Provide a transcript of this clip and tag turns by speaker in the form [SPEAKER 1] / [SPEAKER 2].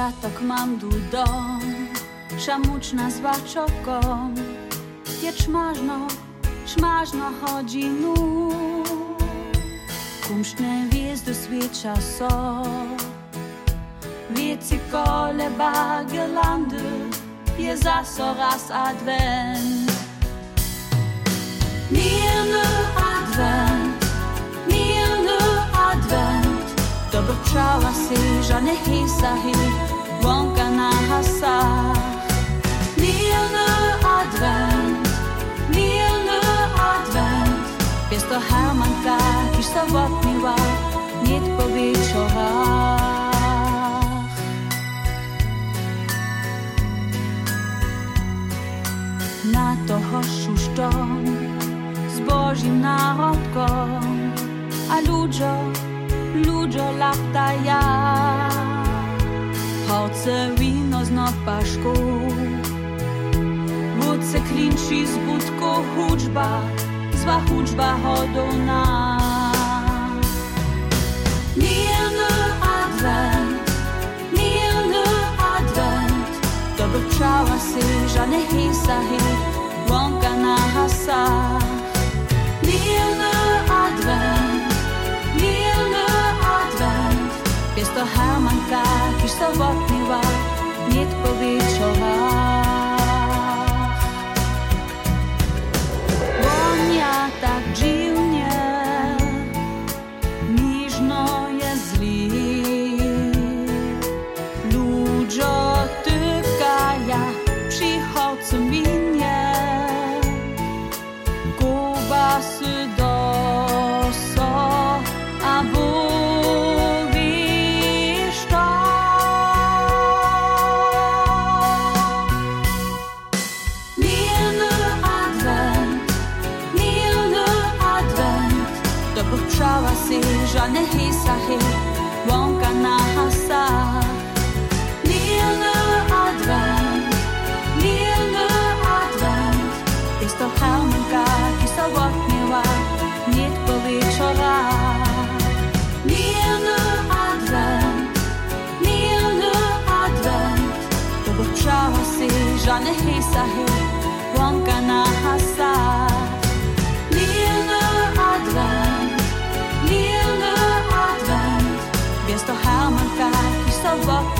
[SPEAKER 1] Światok mam dom, szamuczna z waczoką. Jeczmażno, szmażno chodzi nu. Kumszne wjezdu świeća so. Wieci kole bagelandy, je zaso raz advent. Mirny advent, mirny advent. Dobro čava si, žane hisahi, vonka na hasách. Milner advent, milner advent, piesto harmanka, kýž sa vapniva, niet povičová. Na toho šuštom, s Božím náhodkom, palce víno s nadpáškou. Vúce klinčí z budkou hudba, zva hudba hodovná. Milný advent, milný advent, to by čala si, žane hysahy, vonka na hasách. Milný advent, milný advent, piesto harmanka, kiš to Pochrzała si żadne hisahy Łąka na hasach Mirny advent, mirny advent Jest to Hermanka, ki sobotniła Nie po wieczorach Mirny advent, mirny advent pochrzała si żadne hisahy of